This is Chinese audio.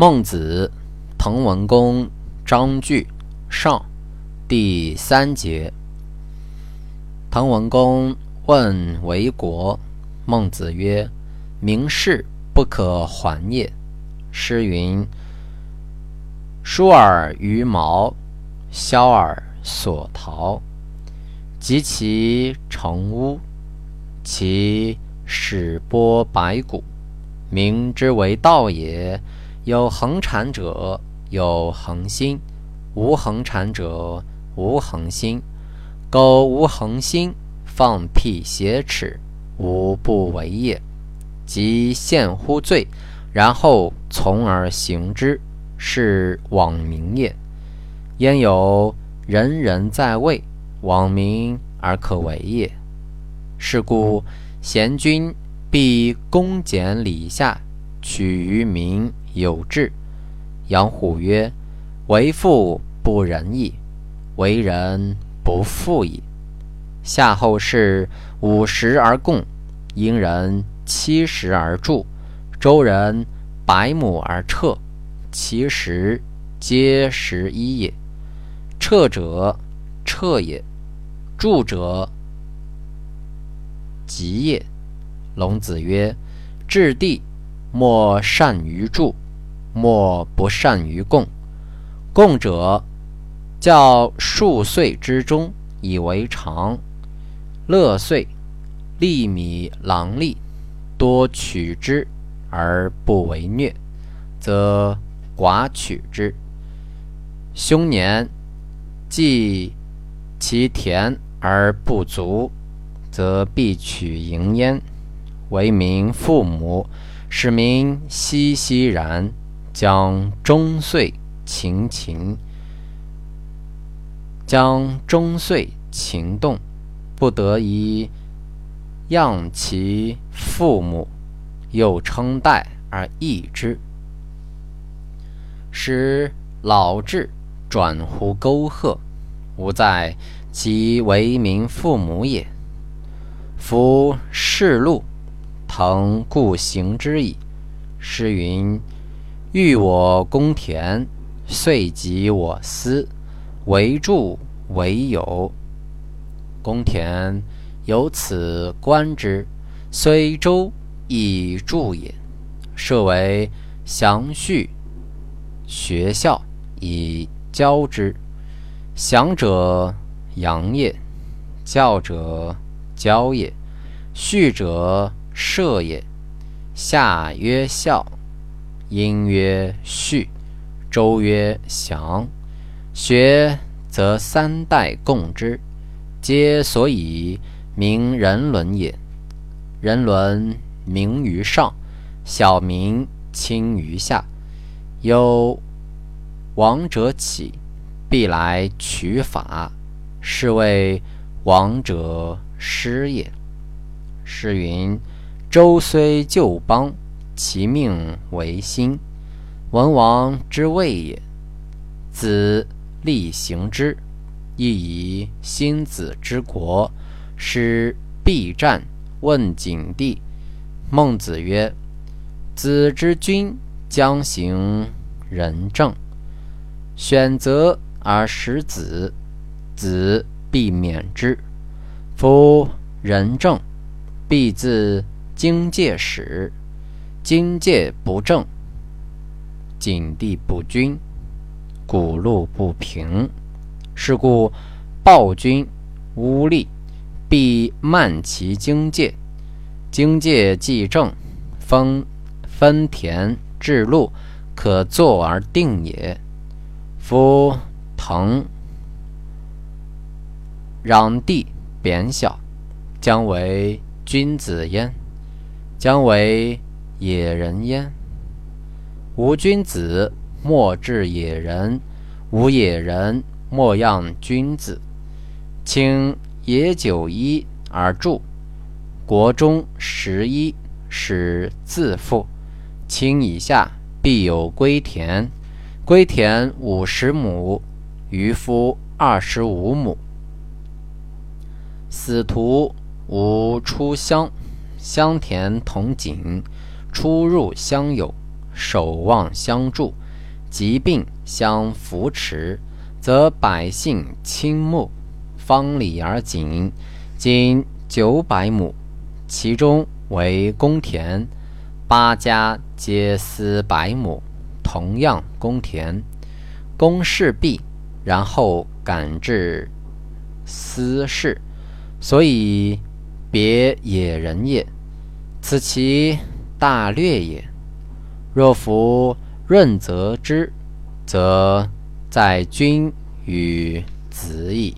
孟子，滕文公章句上第三节。滕文公问为国，孟子曰：“民事不可缓也。”诗云：“疏而于毛，萧而所逃。及其成屋，其始剥白骨，民之为道也。”有恒产者有恒心，无恒产者无恒心。苟无恒心，放屁挟耻，无不为也。即陷乎罪，然后从而行之，是罔民也。焉有人人在位，罔民而可为也？是故贤君必恭俭礼下，取于民。有志。杨虎曰：“为父不仁义，为人不富矣。夏后氏五十而贡，殷人七十而助，周人百亩而彻，其实皆十一也。彻者彻也，助者吉也。”龙子曰：“治地。”莫善于助，莫不善于共。共者，教数岁之中以为常。乐岁，利米郎利，多取之而不为虐，则寡取之。凶年，既其田而不足，则必取盈焉。为民父母。使民熙熙然，将终岁勤勤，将终岁勤动，不得已养其父母，又称代而益之，使老稚转乎沟壑，吾在其为民父母也。夫世禄。腾故行之矣。诗云：“欲我公田，遂及我私，为助为友。”公田由此观之，虽周以助也。设为祥序学校以教之。祥者养也，教者教也，序者。射也，夏曰孝，殷曰序，周曰祥。学则三代共之，皆所以明人伦也。人伦明于上，小民轻于下。有王者起，必来取法，是谓王者师也。诗云。周虽旧邦，其命维新。文王之位也，子立行之，亦以新子之国。使必战，问景帝。孟子曰：“子之君将行仁政，选择而使子，子必免之。夫仁政，必自。”经界始，经界不正，景地不均，谷路不平。是故暴君污吏，必慢其经界。经界既正，分分田治路，可坐而定也。夫腾攘地贬小，将为君子焉。将为野人焉。无君子，莫治野人；无野人，莫养君子。请野九一而助，国中十一，使自富。卿以下必有归田，归田五十亩，渔夫二十五亩。死徒无出乡。乡田同井，出入相友，守望相助，疾病相扶持，则百姓倾慕。方里而井，今九百亩，其中为公田，八家皆私百亩，同样公田，公事毕，然后赶至私事，所以别野人也。此其大略也。若夫润泽之，则在君与子矣。